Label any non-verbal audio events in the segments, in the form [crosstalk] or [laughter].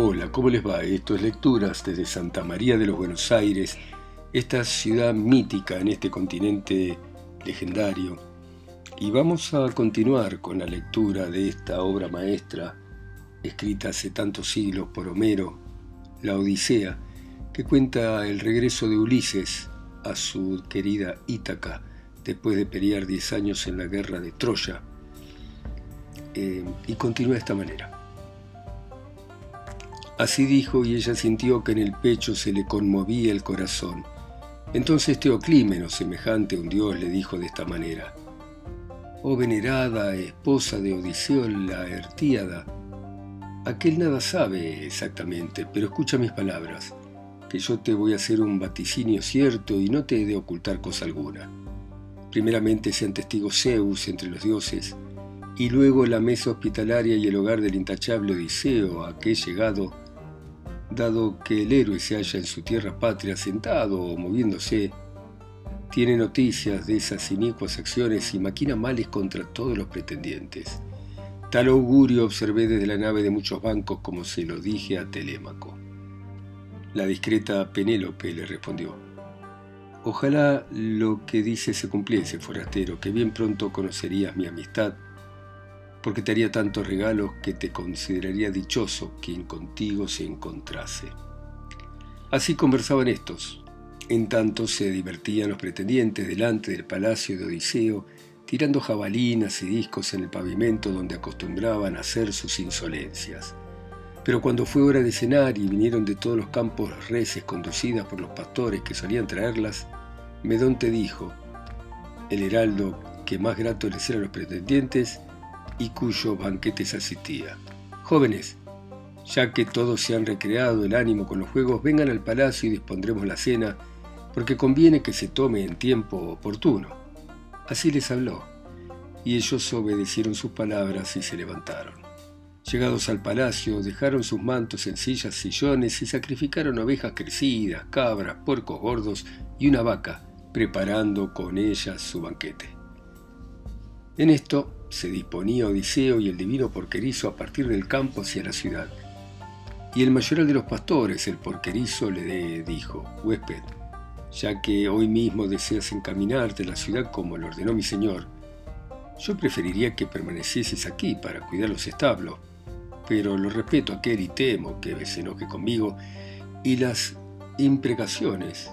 Hola, ¿cómo les va? Esto es Lecturas desde Santa María de los Buenos Aires, esta ciudad mítica en este continente legendario. Y vamos a continuar con la lectura de esta obra maestra, escrita hace tantos siglos por Homero, la Odisea, que cuenta el regreso de Ulises a su querida Ítaca después de pelear diez años en la guerra de Troya. Eh, y continúa de esta manera. Así dijo y ella sintió que en el pecho se le conmovía el corazón. Entonces Teoclímeno, semejante a un dios, le dijo de esta manera, Oh venerada esposa de Odiseo la Ertíada, aquel nada sabe exactamente, pero escucha mis palabras, que yo te voy a hacer un vaticinio cierto y no te he de ocultar cosa alguna. Primeramente sean testigos Zeus entre los dioses, y luego la mesa hospitalaria y el hogar del intachable Odiseo, a que he llegado dado que el héroe se halla en su tierra patria sentado o moviéndose, tiene noticias de esas inicuas acciones y maquina males contra todos los pretendientes. Tal augurio observé desde la nave de muchos bancos como se lo dije a Telémaco. La discreta Penélope le respondió, Ojalá lo que dice se cumpliese, forastero, que bien pronto conocerías mi amistad porque te haría tantos regalos que te consideraría dichoso quien contigo se encontrase. Así conversaban estos. En tanto se divertían los pretendientes delante del palacio de Odiseo, tirando jabalinas y discos en el pavimento donde acostumbraban a hacer sus insolencias. Pero cuando fue hora de cenar y vinieron de todos los campos reses conducidas por los pastores que solían traerlas, Medonte dijo, el heraldo que más grato les era a los pretendientes, y cuyo banquete se asistía. Jóvenes, ya que todos se han recreado el ánimo con los juegos, vengan al palacio y dispondremos la cena, porque conviene que se tome en tiempo oportuno. Así les habló, y ellos obedecieron sus palabras y se levantaron. Llegados al palacio, dejaron sus mantos en sillas, sillones y sacrificaron ovejas crecidas, cabras, puercos gordos y una vaca, preparando con ellas su banquete. En esto se disponía Odiseo y el divino porquerizo a partir del campo hacia la ciudad. Y el mayoral de los pastores, el porquerizo, le dijo, huésped, ya que hoy mismo deseas encaminarte a la ciudad como lo ordenó mi señor, yo preferiría que permanecieses aquí para cuidar los establos, pero lo respeto a aquel y temo que se enoje conmigo, y las imprecaciones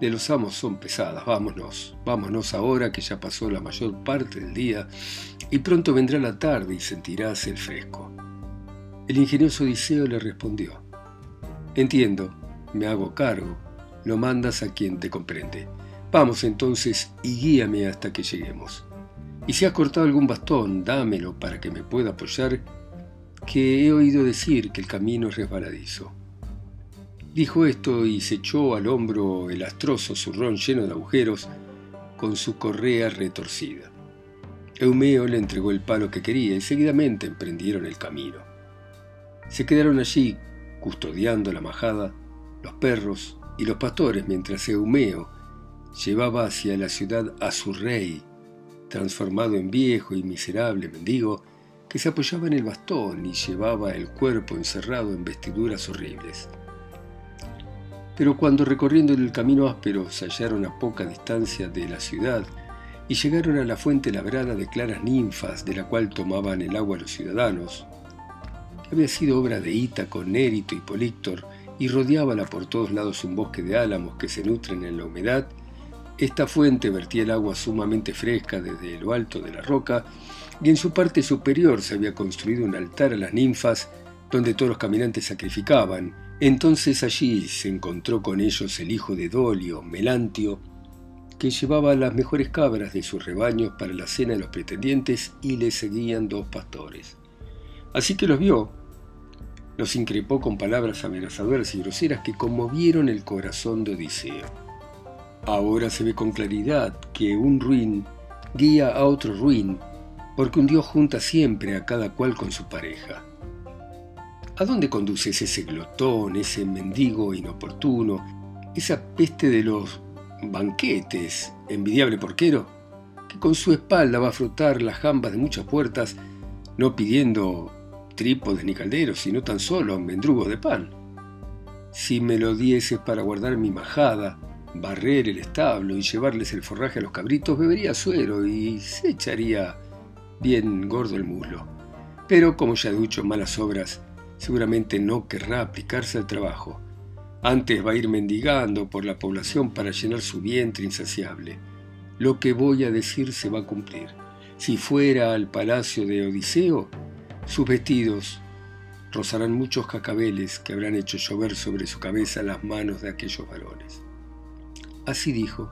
de los amos son pesadas. Vámonos, vámonos ahora que ya pasó la mayor parte del día y pronto vendrá la tarde y sentirás el fresco. El ingenioso Odiseo le respondió, Entiendo, me hago cargo, lo mandas a quien te comprende. Vamos entonces y guíame hasta que lleguemos. Y si has cortado algún bastón, dámelo para que me pueda apoyar, que he oído decir que el camino es resbaladizo. Dijo esto y se echó al hombro el astroso zurrón lleno de agujeros con su correa retorcida. Eumeo le entregó el palo que quería y seguidamente emprendieron el camino. Se quedaron allí custodiando la majada, los perros y los pastores mientras Eumeo llevaba hacia la ciudad a su rey, transformado en viejo y miserable mendigo, que se apoyaba en el bastón y llevaba el cuerpo encerrado en vestiduras horribles. Pero cuando recorriendo el camino áspero se hallaron a poca distancia de la ciudad y llegaron a la fuente labrada de claras ninfas de la cual tomaban el agua los ciudadanos, había sido obra de Ítaco, Nérito y Políctor y rodeábala por todos lados un bosque de álamos que se nutren en la humedad, esta fuente vertía el agua sumamente fresca desde lo alto de la roca y en su parte superior se había construido un altar a las ninfas donde todos los caminantes sacrificaban entonces allí se encontró con ellos el hijo de Dolio, Melantio, que llevaba las mejores cabras de sus rebaños para la cena de los pretendientes y le seguían dos pastores. Así que los vio, los increpó con palabras amenazadoras y groseras que conmovieron el corazón de Odiseo. Ahora se ve con claridad que un ruin guía a otro ruin, porque un dios junta siempre a cada cual con su pareja. ¿A dónde conduces ese glotón, ese mendigo inoportuno, esa peste de los banquetes, envidiable porquero, que con su espalda va a frotar las jambas de muchas puertas, no pidiendo trípodes ni calderos, sino tan solo mendrugos de pan. Si me lo dieses para guardar mi majada, barrer el establo y llevarles el forraje a los cabritos, bebería suero y se echaría bien gordo el muslo. Pero como ya he dicho malas obras, seguramente no querrá aplicarse al trabajo. Antes va a ir mendigando por la población para llenar su vientre insaciable. Lo que voy a decir se va a cumplir. Si fuera al palacio de Odiseo, sus vestidos rozarán muchos cacabeles que habrán hecho llover sobre su cabeza las manos de aquellos varones. Así dijo,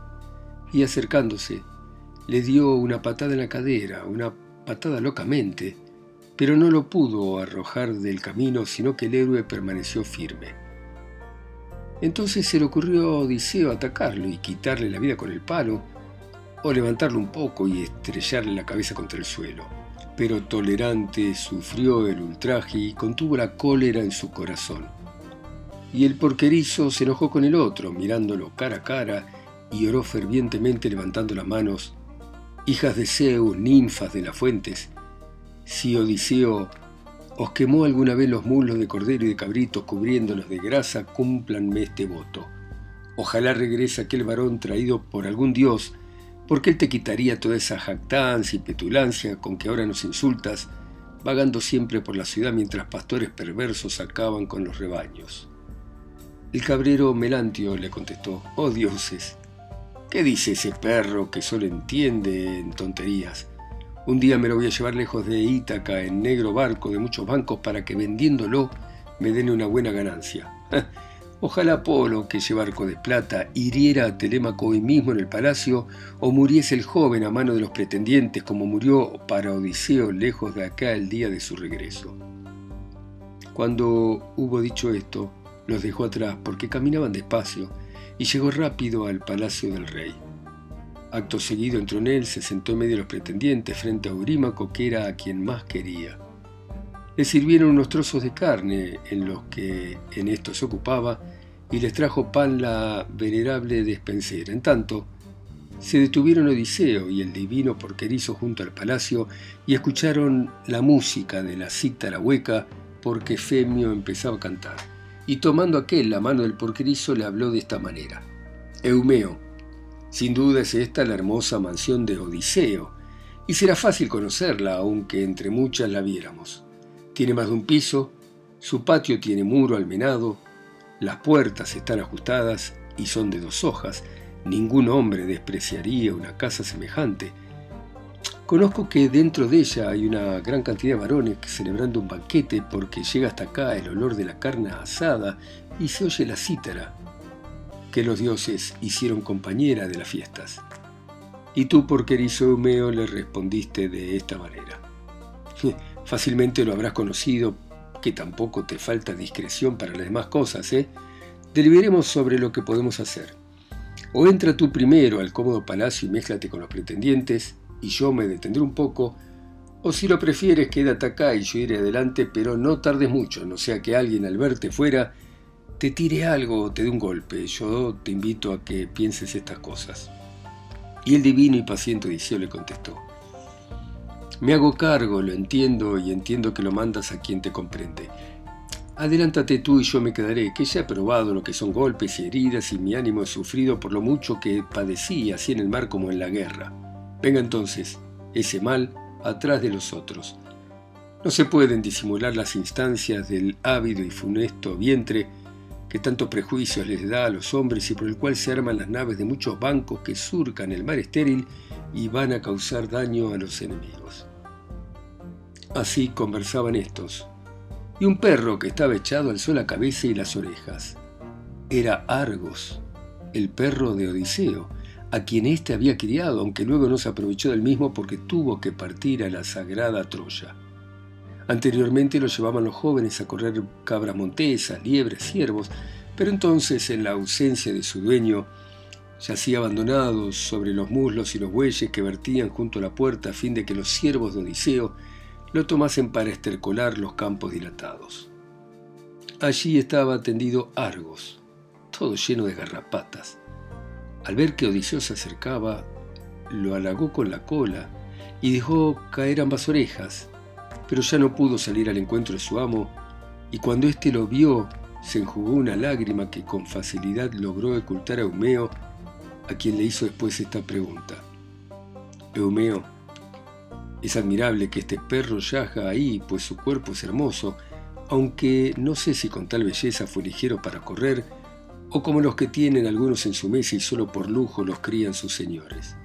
y acercándose, le dio una patada en la cadera, una patada locamente, pero no lo pudo arrojar del camino, sino que el héroe permaneció firme. Entonces se le ocurrió a Odiseo atacarlo y quitarle la vida con el palo, o levantarlo un poco y estrellarle la cabeza contra el suelo. Pero tolerante sufrió el ultraje y contuvo la cólera en su corazón. Y el porquerizo se enojó con el otro, mirándolo cara a cara, y oró fervientemente levantando las manos. Hijas de Zeus, ninfas de las fuentes, si Odiseo os quemó alguna vez los muslos de cordero y de cabrito cubriéndolos de grasa, cúmplanme este voto. Ojalá regrese aquel varón traído por algún dios, porque él te quitaría toda esa jactancia y petulancia con que ahora nos insultas, vagando siempre por la ciudad mientras pastores perversos acaban con los rebaños. El cabrero Melantio le contestó, oh dioses, ¿qué dice ese perro que solo entiende en tonterías? Un día me lo voy a llevar lejos de Ítaca en negro barco de muchos bancos para que vendiéndolo me den una buena ganancia. [laughs] Ojalá Apolo, que lleva arco de plata, hiriera a Telémaco hoy mismo en el palacio, o muriese el joven a mano de los pretendientes, como murió para Odiseo lejos de acá el día de su regreso. Cuando hubo dicho esto, los dejó atrás porque caminaban despacio y llegó rápido al palacio del rey. Acto seguido entró en él, se sentó en medio de los pretendientes frente a Eurímaco, que era a quien más quería. Le sirvieron unos trozos de carne en los que en esto se ocupaba y les trajo pan la venerable despensera. En tanto, se detuvieron Odiseo y el divino porquerizo junto al palacio y escucharon la música de la cítara hueca porque Femio empezaba a cantar. Y tomando aquel la mano del porquerizo le habló de esta manera. Eumeo, sin duda es esta la hermosa mansión de Odiseo, y será fácil conocerla, aunque entre muchas la viéramos. Tiene más de un piso, su patio tiene muro almenado, las puertas están ajustadas y son de dos hojas. Ningún hombre despreciaría una casa semejante. Conozco que dentro de ella hay una gran cantidad de varones celebrando un banquete porque llega hasta acá el olor de la carne asada y se oye la cítara que los dioses hicieron compañera de las fiestas. Y tú, porquerizo Eumeo, le respondiste de esta manera. [laughs] Fácilmente lo habrás conocido, que tampoco te falta discreción para las demás cosas, ¿eh? Deliberemos sobre lo que podemos hacer. O entra tú primero al cómodo palacio y mézclate con los pretendientes, y yo me detendré un poco, o si lo prefieres, quédate acá y yo iré adelante, pero no tardes mucho, no sea que alguien al verte fuera te tire algo te dé un golpe. Yo te invito a que pienses estas cosas. Y el divino y paciente Odiseo le contestó, me hago cargo, lo entiendo y entiendo que lo mandas a quien te comprende. Adelántate tú y yo me quedaré, que ya he probado lo que son golpes y heridas y mi ánimo he sufrido por lo mucho que padecí así en el mar como en la guerra. Venga entonces, ese mal atrás de los otros. No se pueden disimular las instancias del ávido y funesto vientre que tantos prejuicios les da a los hombres y por el cual se arman las naves de muchos bancos que surcan el mar estéril y van a causar daño a los enemigos. Así conversaban estos, y un perro que estaba echado alzó la cabeza y las orejas. Era Argos, el perro de Odiseo, a quien éste había criado, aunque luego no se aprovechó del mismo porque tuvo que partir a la sagrada Troya. Anteriormente lo llevaban los jóvenes a correr cabras montesas, liebres, ciervos, pero entonces, en la ausencia de su dueño, yacía abandonado sobre los muslos y los bueyes que vertían junto a la puerta a fin de que los siervos de Odiseo lo tomasen para estercolar los campos dilatados. Allí estaba tendido Argos, todo lleno de garrapatas. Al ver que Odiseo se acercaba, lo halagó con la cola y dejó caer ambas orejas, pero ya no pudo salir al encuentro de su amo, y cuando éste lo vio, se enjugó una lágrima que con facilidad logró ocultar a Eumeo, a quien le hizo después esta pregunta. Eumeo, es admirable que este perro yaja ahí, pues su cuerpo es hermoso, aunque no sé si con tal belleza fue ligero para correr, o como los que tienen algunos en su mesa y solo por lujo los crían sus señores.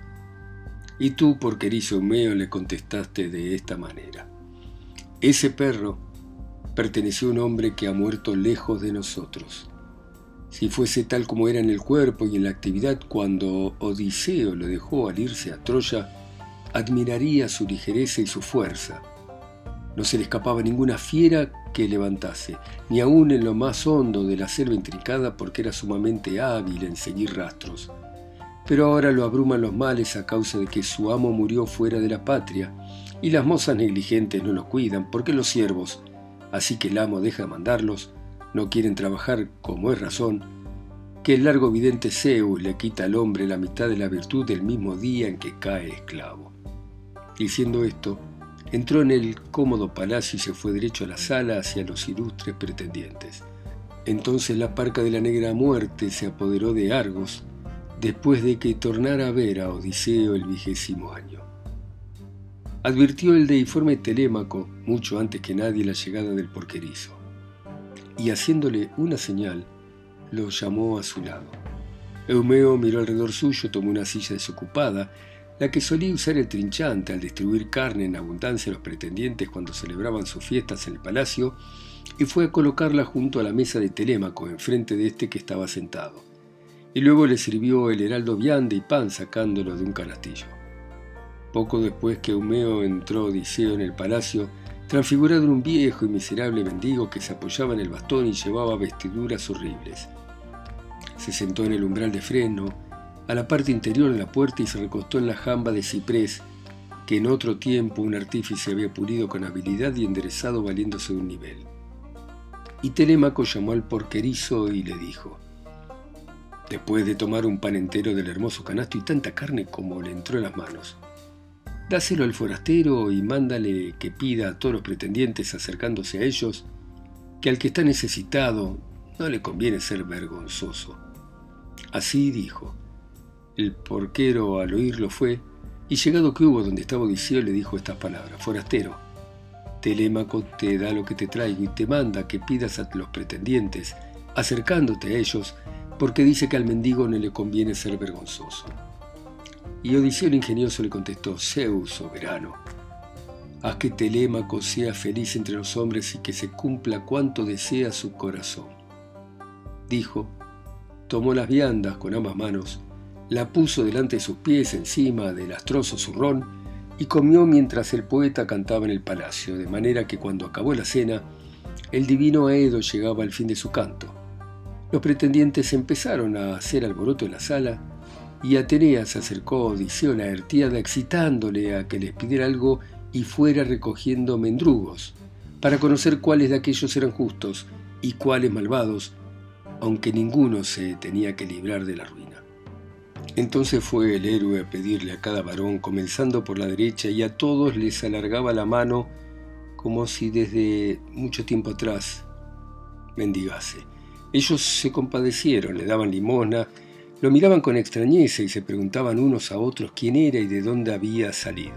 Y tú, porquerizo Eumeo, le contestaste de esta manera. Ese perro perteneció a un hombre que ha muerto lejos de nosotros. Si fuese tal como era en el cuerpo y en la actividad cuando Odiseo lo dejó al irse a Troya, admiraría su ligereza y su fuerza. No se le escapaba ninguna fiera que levantase, ni aun en lo más hondo de la selva intrincada porque era sumamente hábil en seguir rastros. Pero ahora lo abruman los males a causa de que su amo murió fuera de la patria, y las mozas negligentes no lo cuidan porque los siervos, así que el amo deja de mandarlos, no quieren trabajar como es razón, que el largo vidente Zeus le quita al hombre la mitad de la virtud el mismo día en que cae esclavo. Diciendo esto, entró en el cómodo palacio y se fue derecho a la sala hacia los ilustres pretendientes. Entonces la parca de la negra muerte se apoderó de Argos, después de que tornara a ver a Odiseo el vigésimo año. Advirtió el deiforme Telémaco, mucho antes que nadie, la llegada del porquerizo, y haciéndole una señal, lo llamó a su lado. Eumeo miró alrededor suyo, tomó una silla desocupada la que solía usar el trinchante al distribuir carne en abundancia a los pretendientes cuando celebraban sus fiestas en el palacio, y fue a colocarla junto a la mesa de Telémaco, enfrente de este que estaba sentado. Y luego le sirvió el heraldo viande y pan sacándolo de un canastillo. Poco después que Eumeo entró Odiseo en el palacio, transfigurado en un viejo y miserable mendigo que se apoyaba en el bastón y llevaba vestiduras horribles. Se sentó en el umbral de freno, a la parte interior de la puerta y se recostó en la jamba de ciprés que en otro tiempo un artífice había pulido con habilidad y enderezado valiéndose de un nivel. Y Telémaco llamó al porquerizo y le dijo, después de tomar un pan entero del hermoso canasto y tanta carne como le entró en las manos, dáselo al forastero y mándale que pida a todos los pretendientes acercándose a ellos que al que está necesitado no le conviene ser vergonzoso. Así dijo, el porquero al oírlo fue, y llegado que hubo donde estaba Odiseo le dijo estas palabras, Forastero, Telémaco te da lo que te traigo y te manda que pidas a los pretendientes, acercándote a ellos, porque dice que al mendigo no le conviene ser vergonzoso. Y Odiseo el ingenioso le contestó, Zeus, soberano, haz que Telémaco sea feliz entre los hombres y que se cumpla cuanto desea su corazón. Dijo, tomó las viandas con ambas manos, la puso delante de sus pies encima del astroso zurrón y comió mientras el poeta cantaba en el palacio, de manera que cuando acabó la cena, el divino Aedo llegaba al fin de su canto. Los pretendientes empezaron a hacer alboroto en la sala y Atenea se acercó a Odiseo la Ertiada excitándole a que les pidiera algo y fuera recogiendo mendrugos, para conocer cuáles de aquellos eran justos y cuáles malvados, aunque ninguno se tenía que librar de la ruina. Entonces fue el héroe a pedirle a cada varón, comenzando por la derecha, y a todos les alargaba la mano como si desde mucho tiempo atrás mendigase. Ellos se compadecieron, le daban limosna, lo miraban con extrañeza y se preguntaban unos a otros quién era y de dónde había salido.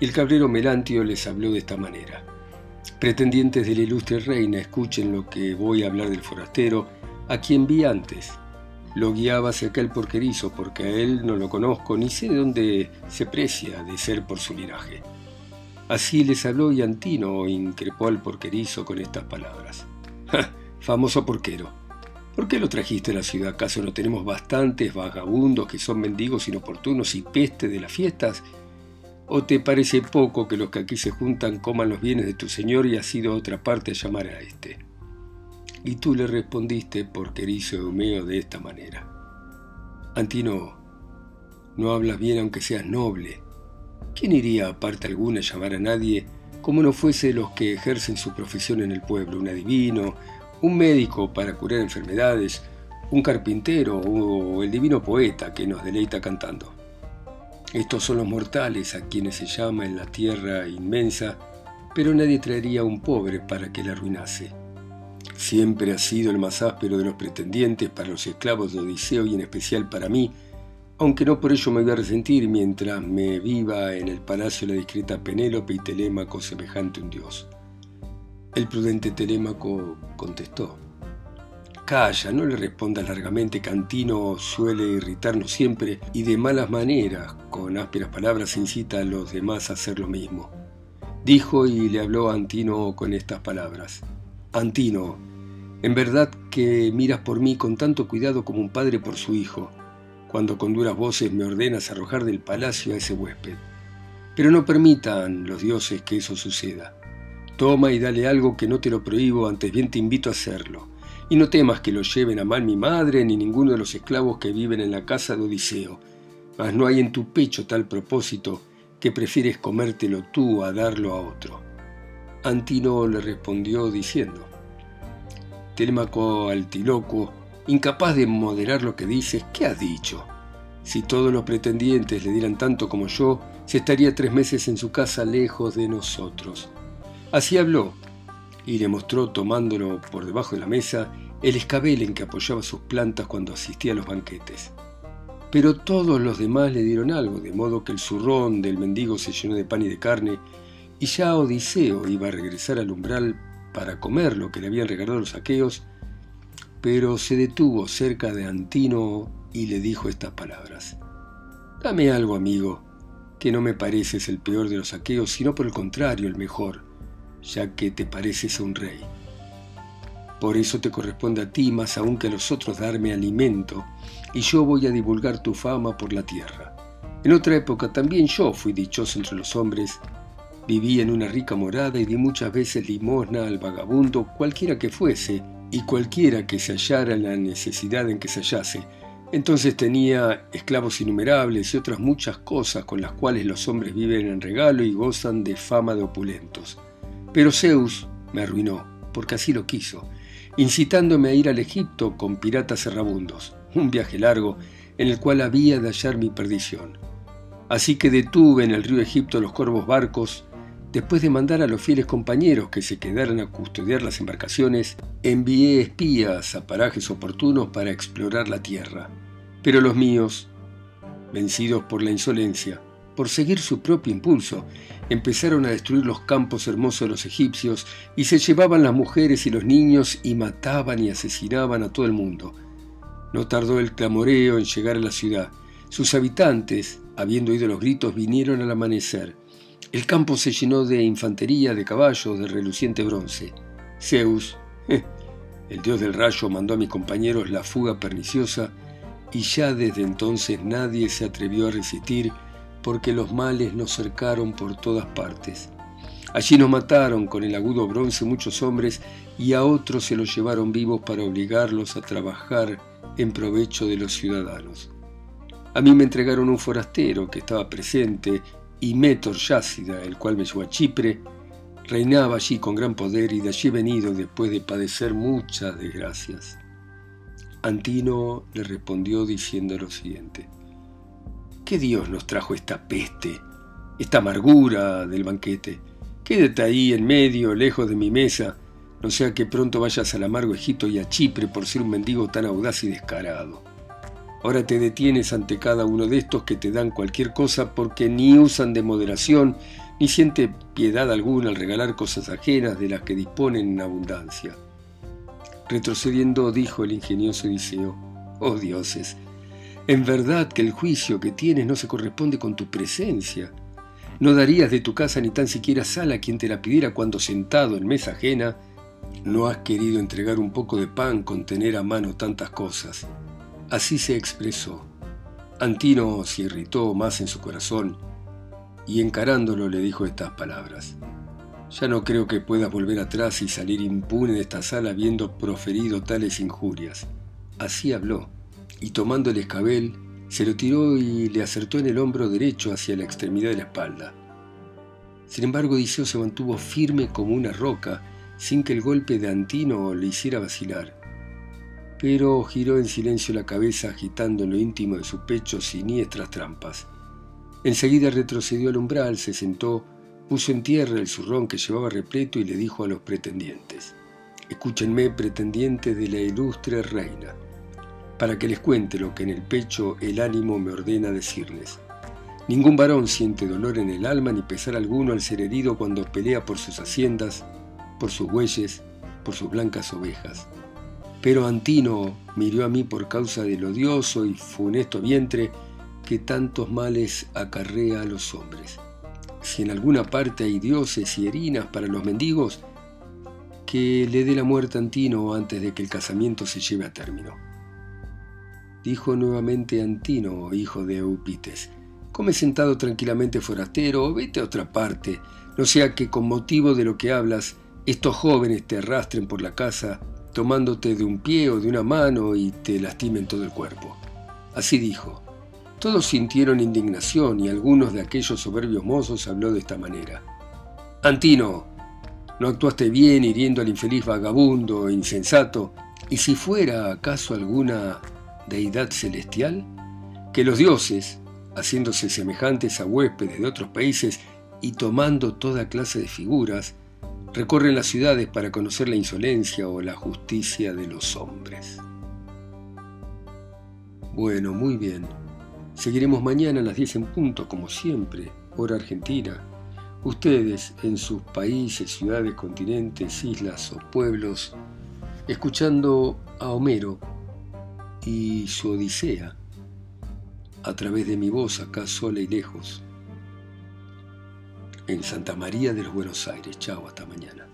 El cabrero Melantio les habló de esta manera. Pretendientes de la ilustre reina, escuchen lo que voy a hablar del forastero, a quien vi antes lo guiaba hacia aquel porquerizo, porque a él no lo conozco ni sé de dónde se precia de ser por su linaje. Así les habló y Antino increpó al porquerizo con estas palabras. Famoso porquero, ¿por qué lo trajiste a la ciudad? ¿Acaso no tenemos bastantes vagabundos que son mendigos inoportunos y peste de las fiestas? ¿O te parece poco que los que aquí se juntan coman los bienes de tu señor y has ido a otra parte a llamar a éste? Y tú le respondiste, porquerizo Eumeo, de esta manera. Antino, no hablas bien aunque seas noble. ¿Quién iría a parte alguna a llamar a nadie como no fuese los que ejercen su profesión en el pueblo? Un adivino, un médico para curar enfermedades, un carpintero o el divino poeta que nos deleita cantando. Estos son los mortales a quienes se llama en la tierra inmensa pero nadie traería a un pobre para que la arruinase. Siempre ha sido el más áspero de los pretendientes para los esclavos de Odiseo y en especial para mí, aunque no por ello me voy a resentir mientras me viva en el palacio la discreta Penélope y Telémaco semejante un dios. El prudente Telémaco contestó. Calla, no le respondas largamente, Cantino suele irritarnos siempre y de malas maneras, con ásperas palabras incita a los demás a hacer lo mismo. Dijo y le habló a Antino con estas palabras. Antino, en verdad que miras por mí con tanto cuidado como un padre por su hijo, cuando con duras voces me ordenas arrojar del palacio a ese huésped. Pero no permitan los dioses que eso suceda. Toma y dale algo que no te lo prohíbo, antes bien te invito a hacerlo y no temas que lo lleven a mal mi madre ni ninguno de los esclavos que viven en la casa de Odiseo, mas no hay en tu pecho tal propósito que prefieres comértelo tú a darlo a otro. Antino le respondió diciendo, Telemaco Altiloco, incapaz de moderar lo que dices, ¿qué has dicho? Si todos los pretendientes le dieran tanto como yo, se estaría tres meses en su casa lejos de nosotros. Así habló, y le mostró, tomándolo por debajo de la mesa, el escabel en que apoyaba sus plantas cuando asistía a los banquetes. Pero todos los demás le dieron algo, de modo que el zurrón del mendigo se llenó de pan y de carne, y ya Odiseo iba a regresar al umbral para comer lo que le habían regalado los aqueos, pero se detuvo cerca de Antino y le dijo estas palabras. Dame algo, amigo, que no me pareces el peor de los aqueos, sino por el contrario el mejor ya que te pareces a un rey. Por eso te corresponde a ti más aún que a los otros darme alimento, y yo voy a divulgar tu fama por la tierra. En otra época también yo fui dichoso entre los hombres, viví en una rica morada y di muchas veces limosna al vagabundo, cualquiera que fuese, y cualquiera que se hallara en la necesidad en que se hallase. Entonces tenía esclavos innumerables y otras muchas cosas con las cuales los hombres viven en regalo y gozan de fama de opulentos. Pero Zeus me arruinó, porque así lo quiso, incitándome a ir al Egipto con piratas errabundos, un viaje largo en el cual había de hallar mi perdición. Así que detuve en el río Egipto los corvos barcos, después de mandar a los fieles compañeros que se quedaran a custodiar las embarcaciones, envié espías a parajes oportunos para explorar la tierra. Pero los míos, vencidos por la insolencia, por seguir su propio impulso, empezaron a destruir los campos hermosos de los egipcios y se llevaban las mujeres y los niños y mataban y asesinaban a todo el mundo. No tardó el clamoreo en llegar a la ciudad. Sus habitantes, habiendo oído los gritos, vinieron al amanecer. El campo se llenó de infantería, de caballos, de reluciente bronce. Zeus, el dios del rayo, mandó a mis compañeros la fuga perniciosa y ya desde entonces nadie se atrevió a resistir porque los males nos cercaron por todas partes. Allí nos mataron con el agudo bronce muchos hombres y a otros se los llevaron vivos para obligarlos a trabajar en provecho de los ciudadanos. A mí me entregaron un forastero que estaba presente y Métor Yácida, el cual me llevó a Chipre, reinaba allí con gran poder y de allí venido después de padecer muchas desgracias. Antino le respondió diciendo lo siguiente. ¿Qué Dios nos trajo esta peste, esta amargura del banquete? Quédate ahí en medio, lejos de mi mesa, no sea que pronto vayas al amargo Egipto y a Chipre por ser un mendigo tan audaz y descarado. Ahora te detienes ante cada uno de estos que te dan cualquier cosa porque ni usan de moderación, ni siente piedad alguna al regalar cosas ajenas de las que disponen en abundancia. Retrocediendo, dijo el ingenioso Odiseo, oh dioses, en verdad que el juicio que tienes no se corresponde con tu presencia. No darías de tu casa ni tan siquiera sal a quien te la pidiera cuando sentado en mesa ajena no has querido entregar un poco de pan con tener a mano tantas cosas. Así se expresó. Antino se irritó más en su corazón y encarándolo le dijo estas palabras. Ya no creo que puedas volver atrás y salir impune de esta sala habiendo proferido tales injurias. Así habló y tomando el escabel, se lo tiró y le acertó en el hombro derecho hacia la extremidad de la espalda. Sin embargo, Odiseo se mantuvo firme como una roca, sin que el golpe de Antino le hiciera vacilar. Pero giró en silencio la cabeza agitando en lo íntimo de su pecho siniestras trampas. Enseguida retrocedió al umbral, se sentó, puso en tierra el zurrón que llevaba repleto y le dijo a los pretendientes, Escúchenme, pretendientes de la ilustre reina, para que les cuente lo que en el pecho el ánimo me ordena decirles. Ningún varón siente dolor en el alma ni pesar alguno al ser herido cuando pelea por sus haciendas, por sus bueyes, por sus blancas ovejas. Pero Antino miró a mí por causa del odioso y funesto vientre que tantos males acarrea a los hombres. Si en alguna parte hay dioses y herinas para los mendigos, que le dé la muerte a Antino antes de que el casamiento se lleve a término. Dijo nuevamente Antino, hijo de Eupites, Come sentado tranquilamente forastero o vete a otra parte, no sea que con motivo de lo que hablas estos jóvenes te arrastren por la casa tomándote de un pie o de una mano y te lastimen todo el cuerpo. Así dijo. Todos sintieron indignación y algunos de aquellos soberbios mozos habló de esta manera. Antino, no actuaste bien hiriendo al infeliz vagabundo insensato, y si fuera acaso alguna deidad celestial, que los dioses, haciéndose semejantes a huéspedes de otros países y tomando toda clase de figuras, recorren las ciudades para conocer la insolencia o la justicia de los hombres. Bueno, muy bien. Seguiremos mañana a las 10 en punto, como siempre, hora argentina. Ustedes en sus países, ciudades, continentes, islas o pueblos, escuchando a Homero y su Odisea a través de mi voz acá sola y lejos, en Santa María de Buenos Aires. Chao, hasta mañana.